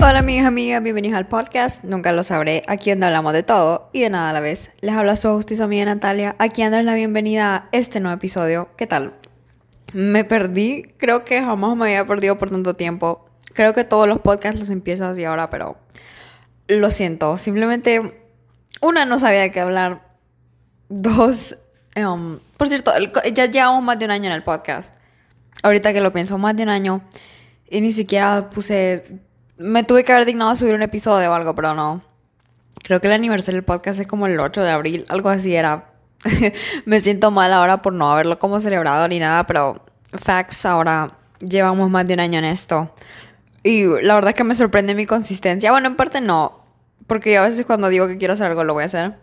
Hola mis amigas, bienvenidos al podcast Nunca lo sabré, aquí donde hablamos de todo y de nada a la vez. Les habla su justicia amiga Natalia, aquí dándoles la bienvenida a este nuevo episodio. ¿Qué tal? Me perdí, creo que jamás me había perdido por tanto tiempo. Creo que todos los podcasts los empiezo así ahora, pero lo siento. Simplemente, una, no sabía de qué hablar. Dos, em, por cierto, ya llevamos más de un año en el podcast. Ahorita que lo pienso, más de un año. Y ni siquiera puse. Me tuve que haber dignado a subir un episodio o algo, pero no. Creo que el aniversario del podcast es como el 8 de abril, algo así era. Me siento mal ahora por no haberlo como celebrado ni nada, pero facts, ahora llevamos más de un año en esto. Y la verdad es que me sorprende mi consistencia. Bueno, en parte no, porque a veces cuando digo que quiero hacer algo lo voy a hacer.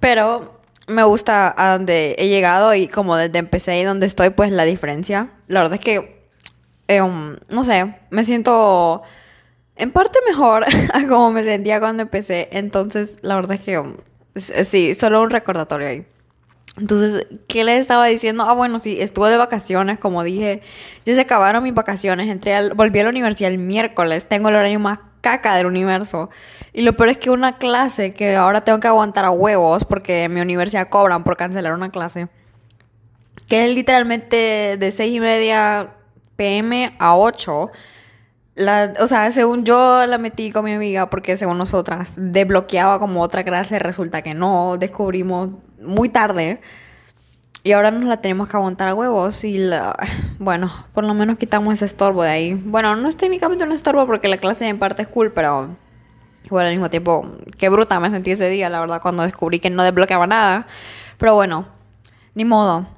Pero me gusta a donde he llegado y como desde empecé y donde estoy, pues la diferencia. La verdad es que, em, no sé, me siento en parte mejor a como me sentía cuando empecé. Entonces, la verdad es que, um, sí, solo un recordatorio ahí. Entonces, ¿qué le estaba diciendo? Ah, bueno, sí, estuve de vacaciones, como dije. Ya se acabaron mis vacaciones. Entré al, volví a la universidad el miércoles. Tengo el horario más caca del universo. Y lo peor es que una clase que ahora tengo que aguantar a huevos porque mi universidad cobran por cancelar una clase. Que es literalmente de 6 y media pm a 8. La, o sea, según yo la metí con mi amiga porque según nosotras desbloqueaba como otra clase, resulta que no, descubrimos muy tarde. Y ahora nos la tenemos que aguantar a huevos y la, bueno, por lo menos quitamos ese estorbo de ahí. Bueno, no es técnicamente un estorbo porque la clase en parte es cool, pero igual al mismo tiempo, qué bruta me sentí ese día, la verdad, cuando descubrí que no desbloqueaba nada. Pero bueno, ni modo.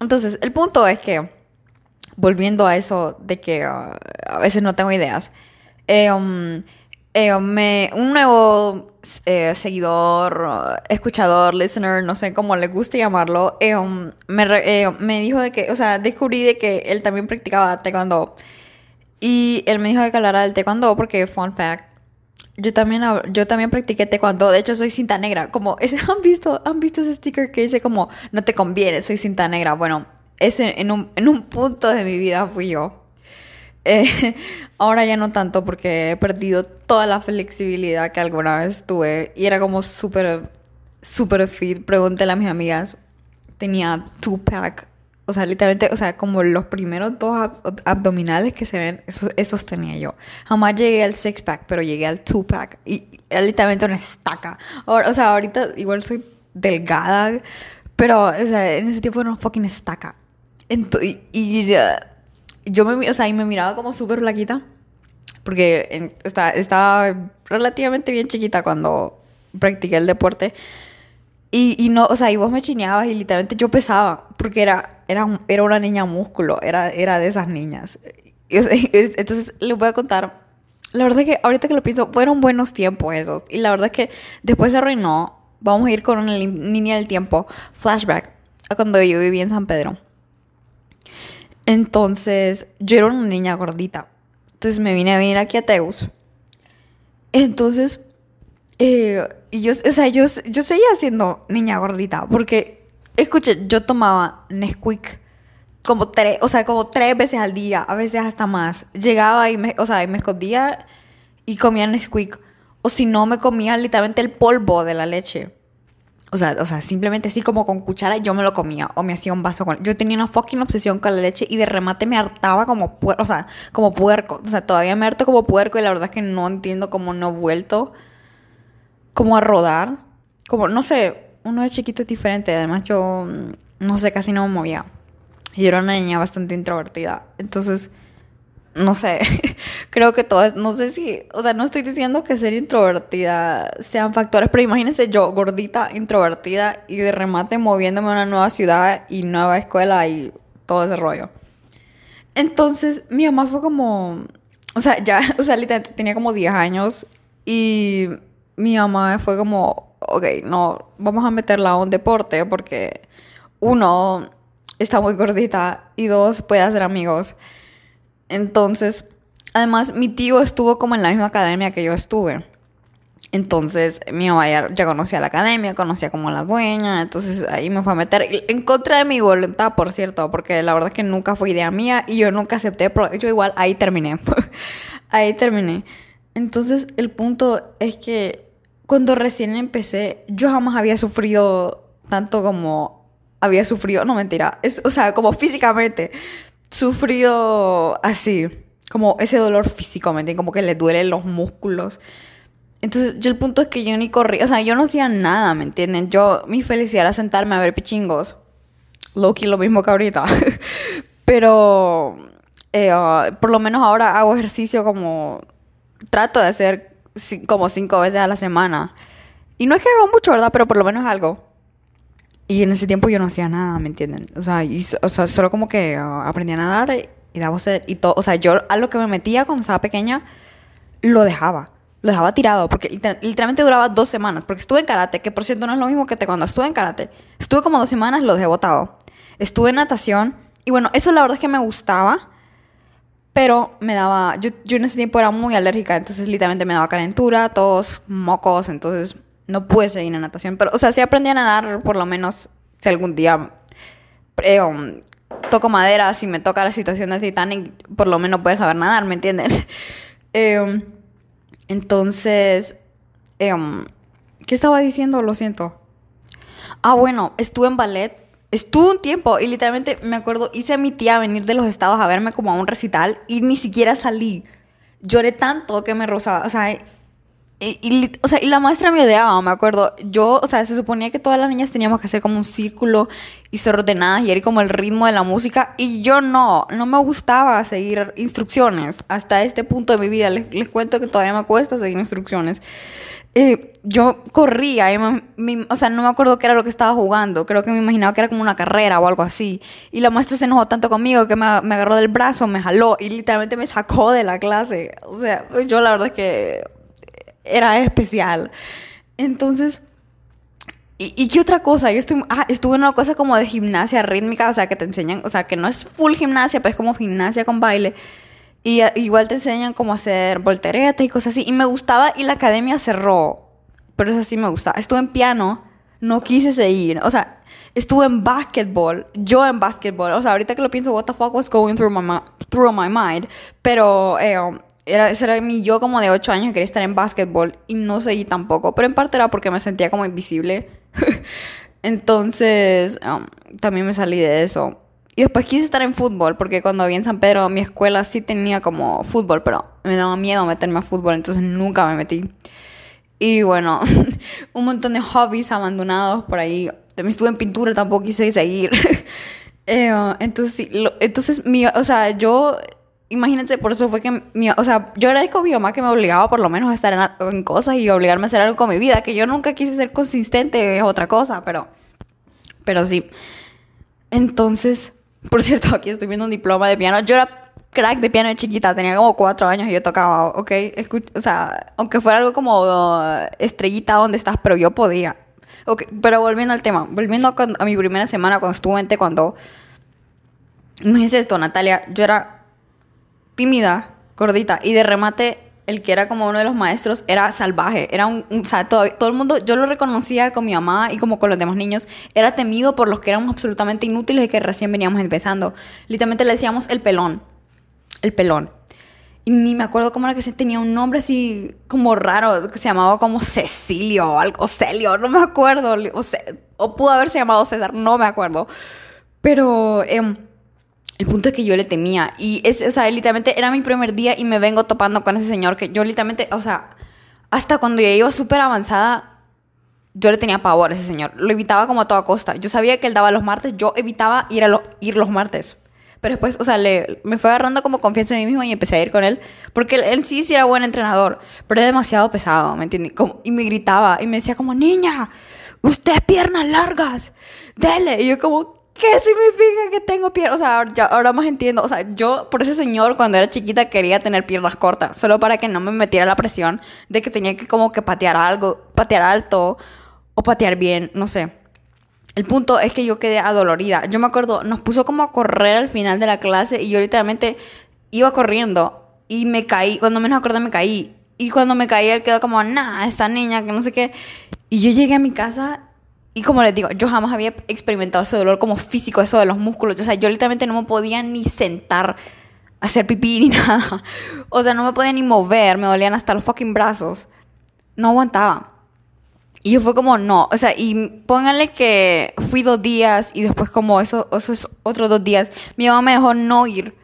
Entonces, el punto es que, volviendo a eso de que uh, a veces no tengo ideas, eh, um, eh, me, un nuevo eh, seguidor, escuchador, listener, no sé cómo le guste llamarlo, eh, um, me, eh, me, dijo de que, o sea, descubrí de que él también practicaba taekwondo. Y él me dijo de que hablara del taekwondo porque, fun fact, yo también, yo también practiqué taekwondo. De hecho, soy cinta negra. Como, ¿han visto, ¿han visto ese sticker que dice como, no te conviene, soy cinta negra? Bueno, ese en un, en un punto de mi vida fui yo. Eh, ahora ya no tanto porque he perdido toda la flexibilidad que alguna vez tuve y era como súper, súper fit. Pregúntale a mis amigas. Tenía two-pack. O sea, literalmente, o sea, como los primeros dos abdominales que se ven, esos, esos tenía yo. Jamás llegué al six-pack, pero llegué al two-pack. Y era literalmente una estaca. o sea, ahorita igual soy delgada, pero, o sea, en ese tiempo era una fucking estaca. Entonces, y, yo me, o sea, y me miraba como súper flaquita. Porque estaba relativamente bien chiquita cuando practiqué el deporte. Y, y, no, o sea, y vos me chineabas y literalmente yo pesaba. Porque era, era, era una niña músculo. Era, era de esas niñas. Entonces les voy a contar. La verdad es que ahorita que lo pienso, fueron buenos tiempos esos. Y la verdad es que después se arruinó. Vamos a ir con una línea del tiempo. Flashback. A cuando yo viví en San Pedro. Entonces, yo era una niña gordita. Entonces me vine a venir aquí a Teus. Entonces, eh, yo, o sea, yo, yo seguía siendo niña gordita. Porque, escuche, yo tomaba Nesquik como tres, o sea, como tres veces al día, a veces hasta más. Llegaba y me, o sea, y me escondía y comía Nesquik. O si no, me comía literalmente el polvo de la leche. O sea, o sea, simplemente así como con cuchara yo me lo comía o me hacía un vaso con... Yo tenía una fucking obsesión con la leche y de remate me hartaba como puerco, o sea, como puerco. O sea, todavía me harto como puerco y la verdad es que no entiendo cómo no he vuelto como a rodar. Como, no sé, uno de chiquito es diferente. Además yo, no sé, casi no me movía. Y era una niña bastante introvertida. Entonces no sé, creo que todo es, no sé si, o sea, no estoy diciendo que ser introvertida sean factores, pero imagínense yo, gordita, introvertida y de remate moviéndome a una nueva ciudad y nueva escuela y todo ese rollo. Entonces, mi mamá fue como, o sea, ya, o sea, literalmente tenía como 10 años y mi mamá fue como, ok, no, vamos a meterla a un deporte porque uno, está muy gordita y dos, puede hacer amigos. Entonces, además, mi tío estuvo como en la misma academia que yo estuve. Entonces mi mamá ya, conocía la academia, conocía como la dueña, entonces ahí me fue a meter en contra de mi voluntad, por cierto, porque la verdad es que nunca fue idea mía y yo nunca acepté, pero yo igual ahí terminé, ahí terminé. Entonces el punto es que cuando recién empecé, yo jamás había sufrido tanto como había sufrido, no mentira, es, o sea, como físicamente, sufrido así, como ese dolor físico, ¿me Como que le duelen los músculos. Entonces, yo el punto es que yo ni corría, o sea, yo no hacía nada, ¿me entienden? Yo, mi felicidad era sentarme a ver pichingos. Loki, lo mismo que ahorita. Pero, eh, ah, por lo menos ahora hago ejercicio como, trato de hacer como cinco veces a la semana. Y no es que hago mucho, ¿verdad? Pero por lo menos algo. Y en ese tiempo yo no hacía nada, ¿me entienden? O sea, o sea solo como que ah, aprendí a nadar y, daba y todo. O sea, yo a lo que me metía cuando estaba pequeña, lo dejaba lo dejaba tirado porque literalmente duraba dos semanas. Porque estuve en karate, que por cierto no es lo mismo que te cuando estuve en karate. Estuve como dos semanas, lo dejé botado. Estuve en natación y bueno, eso la verdad es que me gustaba. Pero me daba. Yo, yo en ese tiempo era muy alérgica, entonces literalmente me daba calentura, tos, mocos, entonces no pude seguir en natación. Pero, o sea, sí aprendí a nadar, por lo menos, si algún día eh, um, toco madera, si me toca la situación de Titanic, por lo menos puedes saber nadar, ¿me entienden? um, entonces, em, ¿qué estaba diciendo? Lo siento. Ah, bueno, estuve en ballet. Estuve un tiempo y literalmente me acuerdo, hice a mi tía venir de los estados a verme como a un recital y ni siquiera salí. Lloré tanto que me rozaba. O sea, y, o sea, y la maestra me odiaba, me acuerdo. Yo, o sea, se suponía que todas las niñas teníamos que hacer como un círculo y ser ordenadas y era como el ritmo de la música. Y yo no, no me gustaba seguir instrucciones. Hasta este punto de mi vida, les, les cuento que todavía me cuesta seguir instrucciones. Eh, yo corría, y o sea, no me acuerdo qué era lo que estaba jugando. Creo que me imaginaba que era como una carrera o algo así. Y la maestra se enojó tanto conmigo que me, me agarró del brazo, me jaló y literalmente me sacó de la clase. O sea, yo la verdad es que era especial. Entonces, ¿y, qué otra cosa? Yo estuve, ah, estuve en una cosa como de gimnasia rítmica, o sea, que te enseñan, o sea, que no es full gimnasia, pero es como gimnasia con baile. Y igual te enseñan cómo hacer volteretas y cosas así. Y me gustaba y la academia cerró. Pero eso sí me gustaba. Estuve en piano, no quise seguir. O sea, estuve en basketball, yo en basketball. O sea, ahorita que lo pienso, what the fuck was going through my, through my mind. Pero eh, era, ese era mi yo como de 8 años que quería estar en básquetbol y no seguí tampoco, pero en parte era porque me sentía como invisible. Entonces, um, también me salí de eso. Y después quise estar en fútbol, porque cuando vi en San Pedro, mi escuela sí tenía como fútbol, pero me daba miedo meterme a fútbol, entonces nunca me metí. Y bueno, un montón de hobbies abandonados por ahí. También estuve en pintura, tampoco quise seguir. Eh, entonces, sí, entonces, mi, o sea, yo imagínense, por eso fue que, mi, o sea, yo agradezco a mi mamá que me obligaba por lo menos a estar en, cosas y obligarme a hacer algo con mi vida, que yo nunca quise ser consistente, es otra cosa, pero, pero sí. Entonces, por cierto, aquí estoy viendo un diploma de piano. Yo era crack de piano de chiquita, tenía como cuatro años y yo tocaba, ok, o sea, aunque fuera algo como uh, estrellita donde estás, pero yo podía. Okay, pero volviendo al tema, volviendo a, a mi primera semana cuando estuve en cuando imagínense esto, Natalia, yo era tímida, gordita. Y de remate, el que era como uno de los maestros era salvaje. Era un, o sea, todo, todo, el mundo, yo lo reconocía con mi mamá y como con los demás niños. Era temido por los que éramos absolutamente inútiles y que recién veníamos empezando. Literalmente le decíamos el pelón. El pelón. Y ni me acuerdo cómo era que se tenía un nombre así como raro, se llamaba como Cecilio o algo, Celio, no me acuerdo. O, o pudo haberse llamado César, no me acuerdo. Pero... Eh, el punto es que yo le temía. Y, es, o sea, literalmente era mi primer día y me vengo topando con ese señor que yo literalmente, o sea, hasta cuando ya iba súper avanzada, yo le tenía pavor a ese señor. Lo evitaba como a toda costa. Yo sabía que él daba los martes, yo evitaba ir, a ir los martes. Pero después, o sea, le, me fue agarrando como confianza en mí mismo y empecé a ir con él. Porque él, sí sí era buen entrenador, pero era demasiado pesado, ¿me entiendes? y me gritaba y me decía como, niña, usted piernas largas, dele. Y yo como, ¿Qué significa que tengo piernas? O sea, ahora, ahora más entiendo. O sea, yo por ese señor cuando era chiquita quería tener piernas cortas, solo para que no me metiera la presión de que tenía que como que patear algo, patear alto o patear bien, no sé. El punto es que yo quedé adolorida. Yo me acuerdo, nos puso como a correr al final de la clase y yo literalmente iba corriendo y me caí, cuando menos acuerdo me caí Y cuando me caí, él quedó como, nah, esta niña, que no sé qué. Y yo llegué a mi casa y como les digo, yo jamás había experimentado ese dolor como físico, eso de los músculos. O sea, yo literalmente no me podía ni sentar a hacer pipí ni nada. O sea, no me podía ni mover, me dolían hasta los fucking brazos. No aguantaba. Y yo fue como, no, o sea, y pónganle que fui dos días y después como eso, eso es otros dos días, mi mamá me dejó no ir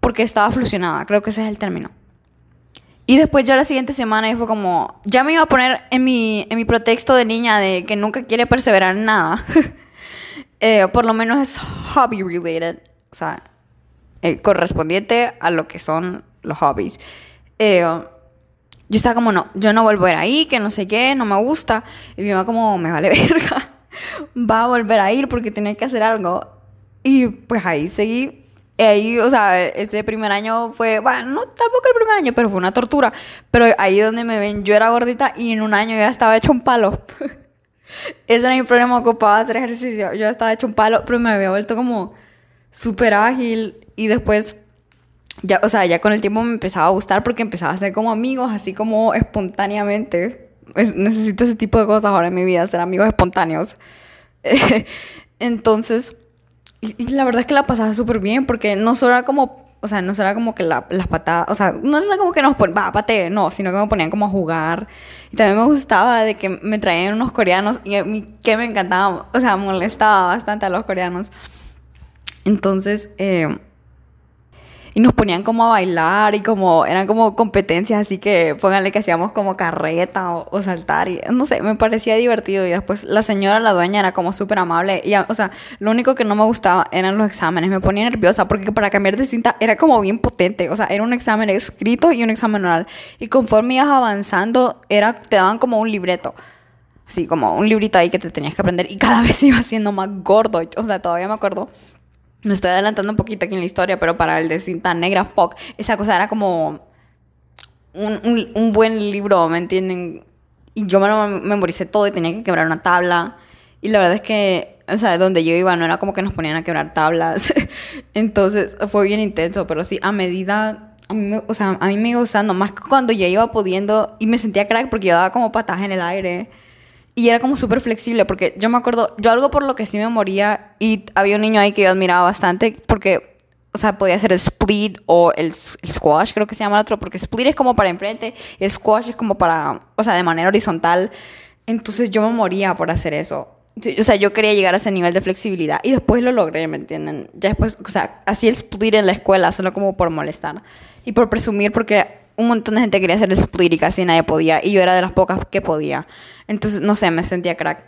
porque estaba fusionada, creo que ese es el término. Y después ya la siguiente semana fue como, ya me iba a poner en mi, en mi pretexto de niña de que nunca quiere perseverar en nada. Eh, por lo menos es hobby related, o sea, eh, correspondiente a lo que son los hobbies. Eh, yo estaba como, no, yo no vuelvo a ir ahí, que no sé qué, no me gusta. Y mi mamá como, me vale verga. Va a volver a ir porque tiene que hacer algo. Y pues ahí seguí. Ahí, o sea, ese primer año fue, bueno, no tampoco el primer año, pero fue una tortura. Pero ahí donde me ven, yo era gordita y en un año ya estaba hecho un palo. ese era mi problema, ocupaba hacer ejercicio. Yo estaba hecho un palo, pero me había vuelto como súper ágil. Y después ya, o sea, ya con el tiempo me empezaba a gustar porque empezaba a ser como amigos, así como espontáneamente. necesito ese tipo de cosas ahora en mi vida, ser amigos espontáneos. Entonces, y, la verdad es que la pasaba súper bien porque no solo era como, o sea, no era como que las patadas, o sea, no era como que nos ponían, va, pate, no, sino que me ponían como a jugar. Y también me gustaba de que me traían unos coreanos y a mí que me encantaba, o sea, molestaba bastante a los coreanos. Entonces, eh, y nos ponían como a bailar y como eran como competencias, así que pónganle que hacíamos como carreta o, saltar y no sé, me parecía divertido y después la señora, la dueña era como súper amable y o sea, lo único que no me gustaba eran los exámenes, me ponía nerviosa porque para cambiar de cinta era como bien potente, o sea, era un examen escrito y un examen oral y conforme ibas avanzando era te daban como un libreto. Así como un librito ahí que te tenías que aprender y cada vez iba siendo más gordo. O sea, todavía me acuerdo me estoy adelantando un poquito aquí en la historia, pero para el de cinta negra, fuck, esa cosa era como un, un, buen libro, ¿me entienden? Y yo me lo memoricé todo y tenía que quebrar una tabla. Y la verdad es que, o sea, donde yo iba no era como que nos ponían a quebrar tablas. Entonces fue bien intenso, pero sí, a medida, a mí o sea, a mí me iba gustando, más que cuando ya iba pudiendo y me sentía crack porque yo daba como pataje en el aire. Y era como súper flexible, porque yo me acuerdo, yo algo por lo que sí me moría, y había un niño ahí que yo admiraba bastante, porque, o sea, podía hacer el split o el, squash, creo que se llama el otro, porque split es como para enfrente, squash es como para, o sea, de manera horizontal. Entonces yo me moría por hacer eso. O sea, yo quería llegar a ese nivel de flexibilidad y después lo logré, ¿me entienden? Ya después, o sea, hacía el split en la escuela solo como por molestar y por presumir porque un montón de gente quería hacer el split y casi nadie podía. Y yo era de las pocas que podía. Entonces, no sé, me sentía crack.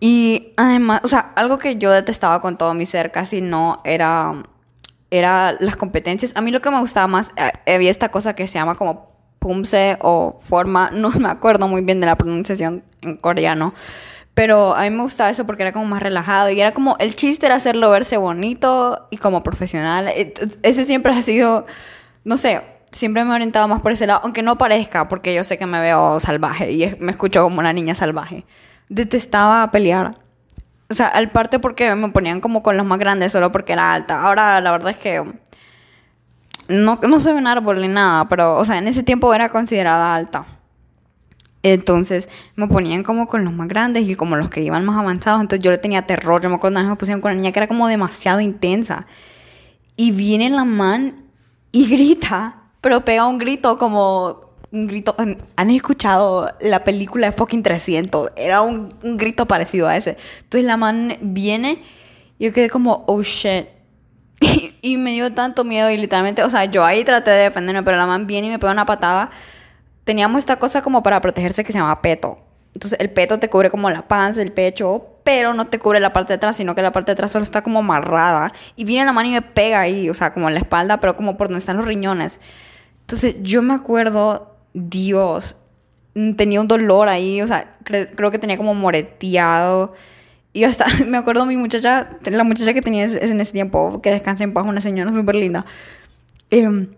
Y además, o sea, algo que yo detestaba con todo mi ser casi no era, era las competencias. A mí lo que me gustaba más, eh, había esta cosa que se llama como pumse o forma, no me acuerdo muy bien de la pronunciación en coreano. Pero a mí me gustaba eso porque era como más relajado y era como, el chiste era hacerlo verse bonito y como profesional. Ese siempre ha sido, no sé, siempre me he orientado más por ese lado, aunque no parezca, porque yo sé que me veo salvaje y me escucho como una niña salvaje. Detestaba pelear. O sea, al parte porque me ponían como con los más grandes solo porque era alta. Ahora la verdad es que no, no soy un árbol ni nada, pero, o sea, en ese tiempo era considerada alta. Entonces me ponían como con los más grandes y como los que iban más avanzados. Entonces yo le tenía terror. Yo me acuerdo me pusieron con una niña que era como demasiado intensa. Y viene la man y grita pero pega un grito como un grito. ¿Han escuchado la película de fucking 300? Era un, grito parecido a ese. Entonces la man viene, y yo quedé como, oh shit. Y, me dio tanto miedo y literalmente, o sea, yo ahí traté de defenderme, pero la man viene y me pega una patada. Teníamos esta cosa como para protegerse que se llama peto. Entonces el peto te cubre como la panza, el pecho, pero no te cubre la parte de atrás, sino que la parte de atrás solo está como amarrada. Y viene la mano y me pega ahí, o sea, como en la espalda, pero como por donde están los riñones. Entonces yo me acuerdo, Dios, tenía un dolor ahí, o sea, creo que tenía como moreteado. Y hasta, me acuerdo mi muchacha, la muchacha que tenía en ese tiempo, que descansa en paz, una señora súper linda. Em,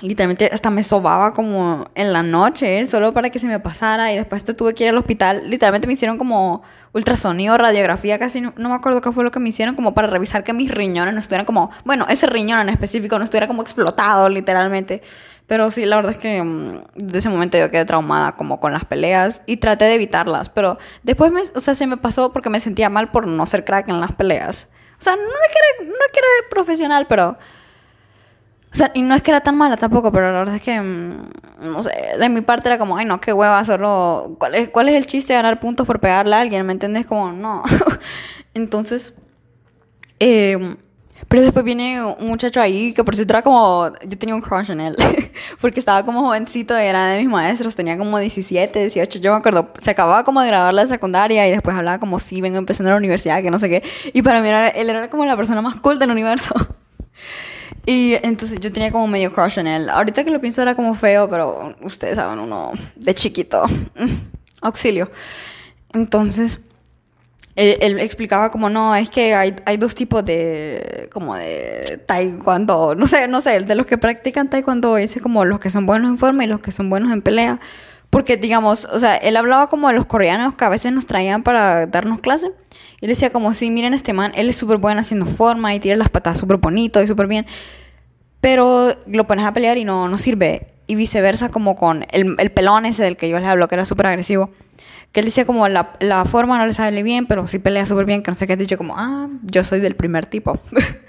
literalmente hasta me sobaba como en la noche, solo para que se me pasara y después tuve que ir al hospital. Literalmente me hicieron como ultrasonido, radiografía, casi no, me acuerdo qué fue lo que me hicieron, como para revisar que mis riñones no estuvieran como, bueno, ese riñón en específico no estuviera como explotado literalmente. Pero sí, la verdad es que mm, de ese momento yo quedé traumada como con las peleas y traté de evitarlas, pero después me, o sea, se me pasó porque me sentía mal por no ser crack en las peleas. O sea, no era, no era profesional, pero o sea, y no es que era tan mala tampoco, pero la verdad es que, mm, no sé, de mi parte era como, ay, no, qué hueva, solo, ¿cuál es, cuál es el chiste de ganar puntos por pegarle a alguien? ¿Me entiendes? Como, no. Entonces, eh, pero después viene un muchacho ahí que por cierto era como, yo tenía un crush en él, porque estaba como jovencito, era de mis maestros, tenía como 17, 18, yo me acuerdo, se acababa como de graduar la secundaria y después hablaba como, sí, vengo empezando la universidad, que no sé qué, y para mí era, él era como la persona más cool del universo. Y entonces yo tenía como medio crush en él. Ahorita que lo pienso era como feo, pero ustedes saben, uno de chiquito. Auxilio. Entonces, él, explicaba como, no, es que hay, hay, dos tipos de, como de taekwondo, no sé, no sé, de los que practican taekwondo, dice como los que son buenos en forma y los que son buenos en pelea. Porque, digamos, o sea, él hablaba como de los coreanos que a veces nos traían para darnos clase. Y decía como, sí, miren este man, él es súper bueno haciendo forma y tira las patas súper bonito y súper bien. Pero lo pones a pelear y no, no sirve. Y viceversa como con el, el pelón ese del que yo les hablo, que era súper agresivo. Que él decía como, la, la forma no le sale bien, pero sí pelea súper bien, que no sé qué. Dicho como, ah, yo soy del primer tipo.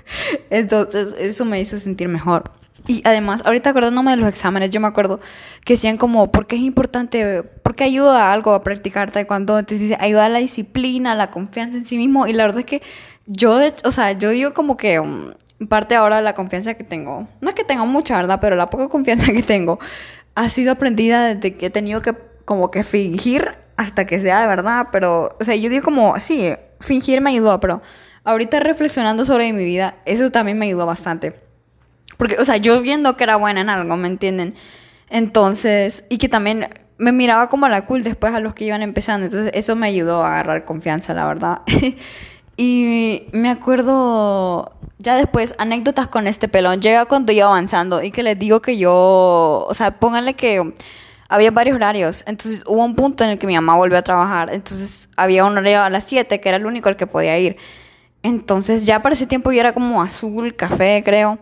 Entonces, eso me hizo sentir mejor. Y además, ahorita acordándome de los exámenes, yo me acuerdo que decían como, ¿por qué es importante? ¿Por qué ayuda a algo a practicar taekwondo? Entonces dice, ayuda a la disciplina, a la confianza en sí mismo. Y la verdad es que yo, o sea, yo digo como que um, parte ahora de la confianza que tengo, no es que tenga mucha, ¿verdad? Pero la poca confianza que tengo ha sido aprendida desde que he tenido que como que fingir hasta que sea de verdad. Pero, o sea, yo digo como, sí, fingir me ayudó, pero ahorita reflexionando sobre mi vida, eso también me ayudó bastante. Porque, o sea, yo viendo que era buena en algo, ¿me entienden? Entonces, y que también me miraba como a la cool después a los que iban empezando. Entonces, eso me ayudó a agarrar confianza, la verdad. y me acuerdo, ya después, anécdotas con este pelón. Llega cuando iba avanzando y que les digo que yo, o sea, pónganle que había varios horarios. Entonces, hubo un punto en el que mi mamá volvió a trabajar. Entonces, había un horario a las 7 que era el único al que podía ir. Entonces, ya para ese tiempo yo era como azul, café, creo.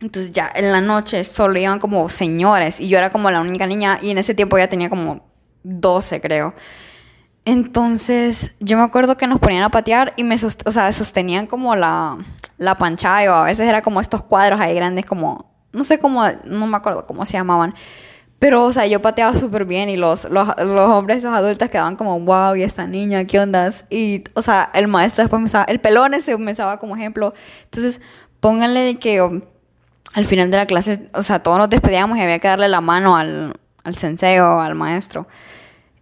Entonces ya en la noche solo iban como señores y yo era como la única niña y en ese tiempo ya tenía como 12 creo. Entonces yo me acuerdo que nos ponían a patear y me o sea, sostenían como la, la panchaya o a veces era como estos cuadros ahí grandes como, no sé cómo, no me acuerdo cómo se llamaban. Pero, o sea, yo pateaba súper bien y los, los, los, hombres, los adultos quedaban como, wow, y esta niña, ¿qué ondas? Y, o sea, el maestro después me usaba, el pelón ese me usaba como ejemplo. Entonces, pónganle que al final de la clase, o sea, todos nos despedíamos y había que darle la mano al, al sensei o al maestro.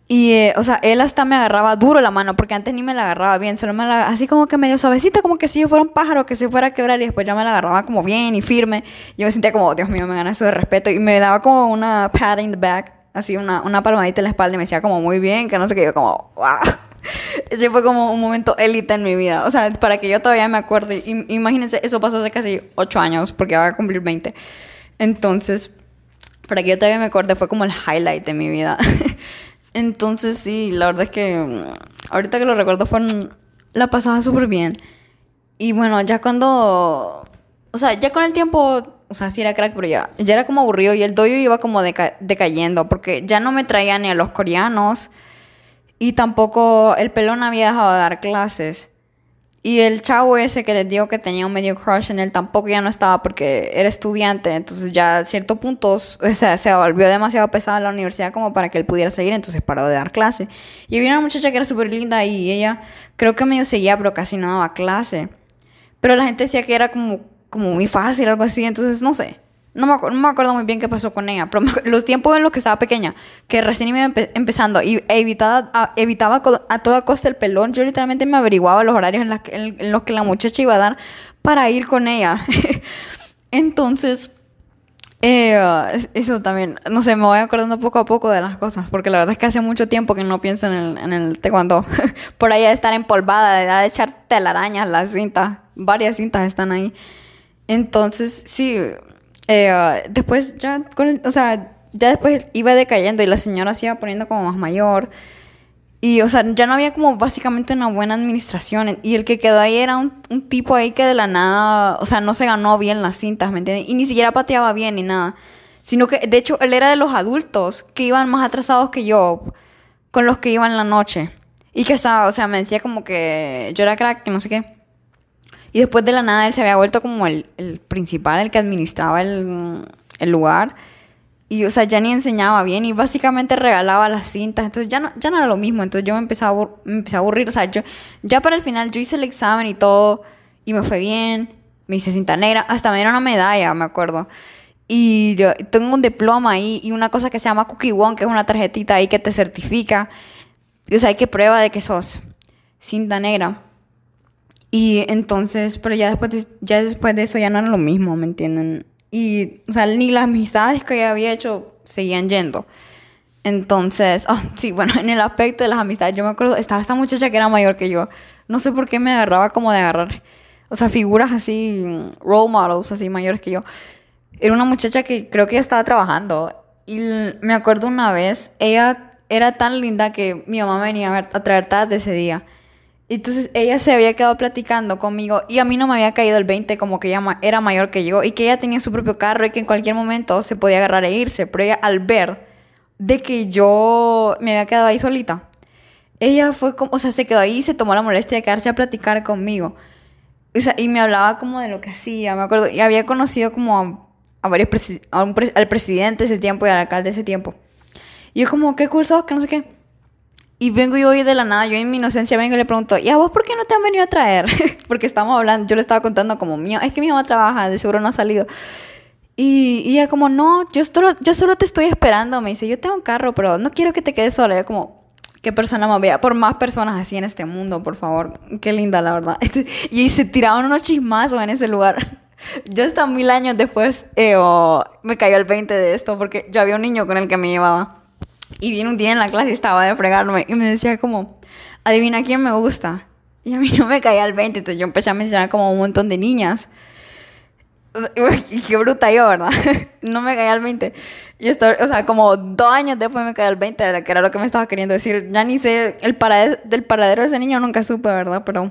Y, eh, o sea, él hasta me agarraba duro la mano, porque antes ni me la agarraba bien, solo me la, así como que medio suavecita, como que si yo fuera un pájaro que se fuera a quebrar, y después ya me la agarraba como bien y firme. Yo me sentía como, Dios mío, me gana eso de respeto, y me daba como una pat in the back, así una, una palmadita en la espalda, y me decía como muy bien, que no sé qué, yo como, wow. Ese fue como un momento élite en mi vida. O sea, para que yo todavía me acuerde. Imagínense, eso pasó hace casi 8 años, porque va a cumplir 20. Entonces, para que yo todavía me acuerde, fue como el highlight de mi vida. Entonces, sí, la verdad es que mm, ahorita que lo recuerdo, fue la pasaba súper bien. Y bueno, ya cuando. O sea, ya con el tiempo. O sea, sí era crack, pero ya, ya era como aburrido y el doyo iba como decayendo porque ya no me traía ni a los coreanos y tampoco el pelón había dejado de dar clases. Y el chavo ese que les digo que tenía un medio crush en él tampoco ya no estaba porque era estudiante. Entonces ya a cierto punto o sea, se volvió demasiado pesada la universidad como para que él pudiera seguir. Entonces paró de dar clase. Y había una muchacha que era súper linda y ella creo que medio seguía pero casi no daba clase. Pero la gente decía que era como, como muy fácil, algo así. Entonces no sé. No me, no me, acuerdo muy bien qué pasó con ella, pero los tiempos en los que estaba pequeña, que recién iba empezando y evitaba, a, evitaba a toda costa el pelón, yo literalmente me averiguaba los horarios en, en, los que la muchacha iba a dar para ir con ella. Entonces, eh, eso también, no sé, me voy acordando poco a poco de las cosas, porque la verdad es que hace mucho tiempo que no pienso en el, en el taekwondo. Por ahí de estar empolvada, de, de echar telarañas, las cintas, varias cintas están ahí. Entonces, sí eh, después ya, con o sea, ya después iba decayendo y la señora se iba poniendo como más mayor. Y, o sea, ya no había como básicamente una buena administración. Y el que quedó ahí era un, un, tipo ahí que de la nada, o sea, no se ganó bien las cintas, ¿me entiendes? Y ni siquiera pateaba bien ni nada. Sino que, de hecho, él era de los adultos que iban más atrasados que yo, con los que iban la noche. Y que estaba, o sea, me decía como que yo era crack, que no sé qué. Y después de la nada él se había vuelto como el, el principal, el que administraba el, el lugar. Y, o sea, ya ni enseñaba bien y básicamente regalaba las cintas. Entonces ya no, ya no era lo mismo. Entonces yo me empecé, a me empecé a aburrir. O sea, yo, ya para el final yo hice el examen y todo y me fue bien. Me hice cinta negra. Hasta me dieron una medalla, me acuerdo. Y yo tengo un diploma ahí y una cosa que se llama Cookie One, que es una tarjetita ahí que te certifica. O sea, que prueba de que sos cinta negra. Y entonces, pero ya después de, ya después de eso ya no era lo mismo, ¿me entienden? Y, o sea, ni las amistades que había hecho seguían yendo. Entonces, oh, sí, bueno, en el aspecto de las amistades, yo me acuerdo, estaba esta muchacha que era mayor que yo. No sé por qué me agarraba como de agarrar, o sea, figuras así, role models así mayores que yo. Era una muchacha que creo que ya estaba trabajando. Y me acuerdo una vez, ella era tan linda que mi mamá venía a traer tarde ese día. Entonces ella se había quedado platicando conmigo y a mí no me había caído el 20 como que ella era mayor que yo y que ella tenía su propio carro y que en cualquier momento se podía agarrar e irse. Pero ella al ver de que yo me había quedado ahí solita, ella fue como, o sea, se quedó ahí y se tomó la molestia de quedarse a platicar conmigo. O sea, y me hablaba como de lo que hacía, me acuerdo. Y había conocido como a, varios al presidente ese tiempo y al alcalde ese tiempo. Y yo como, qué cool sos, que no sé qué. Y vengo yo hoy de la nada, yo en mi inocencia vengo y le pregunto, ¿y a vos por qué no te han venido a traer? Porque estamos hablando, yo le estaba contando como mío, es que mi mamá trabaja, de seguro no ha salido. Y, ella como, no, yo solo, yo solo te estoy esperando. Me dice, yo tengo un carro, pero no quiero que te quedes sola. Yo como, qué persona más bella. Por más personas así en este mundo, por favor. Qué linda, la verdad. Y se tiraban unos chismazos en ese lugar. Yo hasta mil años después eh, me cayó el 20 de esto porque yo había un niño con el que me llevaba. Y vino un día en la clase y estaba de fregarme y me decía como, adivina quién me gusta. Y a mí no me caía el 20, entonces yo empecé a mencionar como un montón de niñas. Y qué bruta yo, ¿verdad? no me caía el 20. Y esto, o sea, como dos años después me caía el 20, que era lo que me estaba queriendo decir. Ya ni sé el paradero, del paradero de ese niño, nunca supe, ¿verdad? Pero,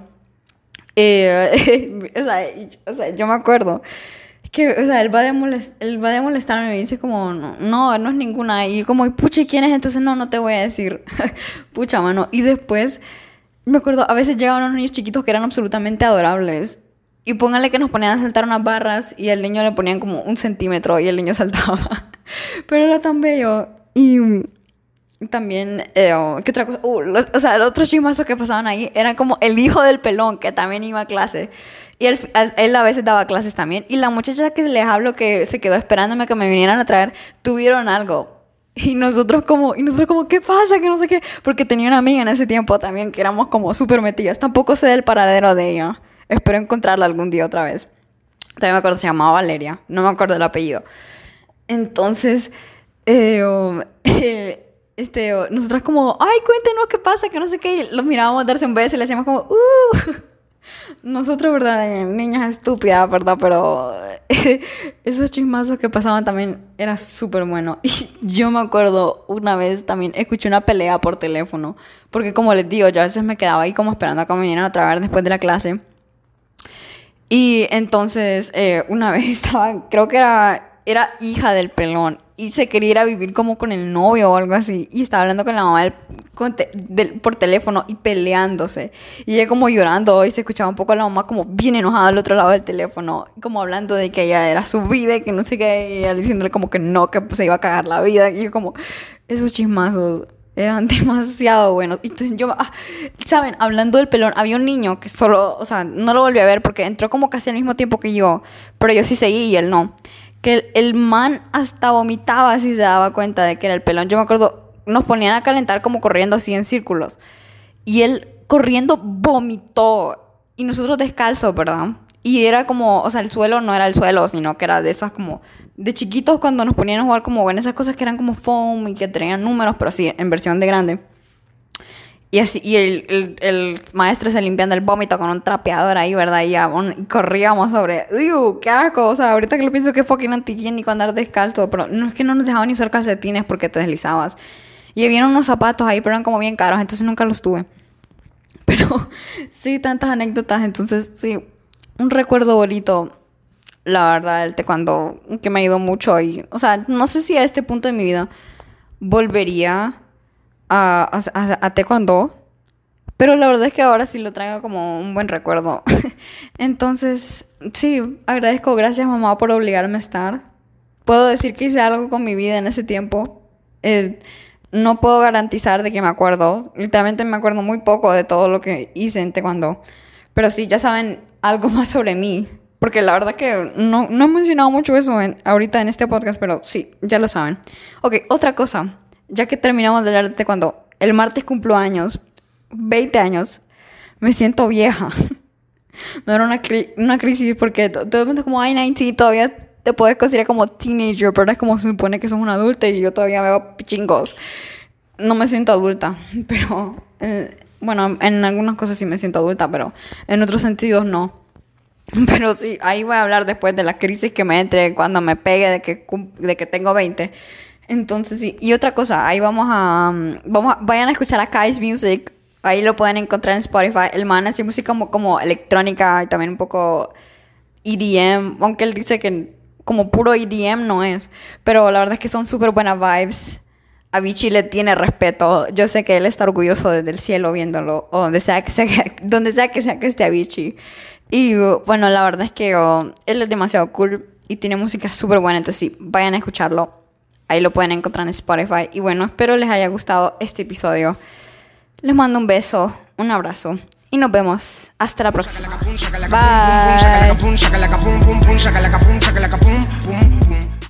eh, o, sea, o sea, yo me acuerdo que, o sea, él va, de molestarme y dice como, no, no, no es ninguna. Y como, pucha, ¿quién es? Entonces, no, no te voy a decir. pucha, mano. Y después, me acuerdo, a veces llegaban unos niños chiquitos que eran absolutamente adorables. Y póngale que nos ponían a saltar unas barras y al niño le ponían como un centímetro y el niño saltaba. Pero era tan bello. Y también, eh, ¿qué otra cosa? Uh, o sea, el otro chismazo que pasaban ahí era como el hijo del pelón que también iba a clase. Y él, él, a veces daba clases también. Y la muchacha que les hablo que se quedó esperándome que me vinieran a traer, tuvieron algo. Y nosotros como, y nosotros como, ¿qué pasa? Que no sé qué. Porque tenía una amiga en ese tiempo también que éramos como súper metidas. Tampoco sé del paradero de ella. Espero encontrarla algún día otra vez. También me acuerdo, se llamaba Valeria. No me acuerdo el apellido. Entonces, eh, eh este, nosotras como, ay, cuéntenos qué pasa, que no sé qué. Y los mirábamos darse un beso y le hacíamos como, uh. Nosotros, ¿verdad? Niñas estúpidas, ¿verdad? Pero esos chismazos que pasaban también era súper bueno. Y yo me acuerdo una vez también escuché una pelea por teléfono. Porque como les digo, yo a veces me quedaba ahí como esperando a que me vinieran a traer después de la clase. Y entonces eh, una vez estaba, creo que era, era hija del pelón y se quería ir a vivir como con el novio o algo así. Y estaba hablando con la mamá por teléfono y peleándose. Y ella como llorando y se escuchaba un poco a la mamá como bien enojada al otro lado del teléfono. Como hablando de que ella era su vida y que no sé qué. Y ella diciéndole como que no, que se iba a cagar la vida. Y yo como, esos chismazos eran demasiado buenos. Entonces yo, ah, ¿saben? Hablando del pelón, había un niño que solo, o sea, no lo volví a ver porque entró como casi al mismo tiempo que yo. Pero yo sí seguí y él no que el, man hasta vomitaba si se daba cuenta de que era el pelón. Yo me acuerdo, nos ponían a calentar como corriendo así en círculos. Y él corriendo vomitó. Y nosotros descalzos, ¿verdad? Y era como, o sea, el suelo no era el suelo, sino que era de esas como, de chiquitos cuando nos ponían a jugar como en esas cosas que eran como foam y que tenían números, pero sí, en versión de grande. Y así, y el, el, maestro se limpiando el vómito con un trapeador ahí, ¿verdad? Y, y corríamos sobre. ¡Uy, qué asco! O sea, ahorita que lo pienso, que fucking antihigiénico andar descalzo. Pero no es que no nos dejaban ni usar calcetines porque te deslizabas. Y había unos zapatos ahí, pero eran como bien caros, entonces nunca los tuve. Pero sí, tantas anécdotas. Entonces, sí, un recuerdo bonito, la verdad, el taekwondo, que me ido mucho. Y, o sea, no sé si a este punto de mi vida volvería a, a, a taekwondo. Pero la verdad es que ahora sí lo traigo como un buen recuerdo. Entonces, sí, agradezco, gracias mamá por obligarme a estar. Puedo decir que hice algo con mi vida en ese tiempo. Eh, no puedo garantizar de que me acuerdo. Literalmente me acuerdo muy poco de todo lo que hice en taekwondo. Pero sí, ya saben algo más sobre mí. Porque la verdad que no, no he mencionado mucho eso en, ahorita en este podcast, pero sí, ya lo saben. Ok, otra cosa. Ya que terminamos de hablar de taekwondo, el martes cumplo años, 20 años. Me siento vieja. me da una, una crisis porque todo el mundo es como, ay, 90, todavía te puedes considerar como teenager, pero es como se supone que sos una adulta y yo todavía veo pichingos. No me siento adulta, pero eh, bueno, en algunas cosas sí me siento adulta, pero en otros sentidos no. Pero sí, ahí voy a hablar después de la crisis que me entre cuando me pegue de que, de que tengo 20. Entonces sí, y otra cosa, ahí vamos a, vamos vayan a escuchar a Kai's Music, ahí lo pueden encontrar en Spotify. El man hace música como, como electrónica y también un poco EDM, aunque él dice que como puro EDM no es. Pero la verdad es que son súper buenas vibes. Avicii le tiene respeto. Yo sé que él está orgulloso desde el cielo viéndolo. O donde sea que sea, donde sea que, sea que esté Avicii. Y bueno, la verdad es que oh, él es demasiado cool y tiene música súper buena. Entonces sí, vayan a escucharlo. Ahí lo pueden encontrar en Spotify. Y bueno, espero les haya gustado este episodio. Les mando un beso, un abrazo y nos vemos hasta la próxima. Bye.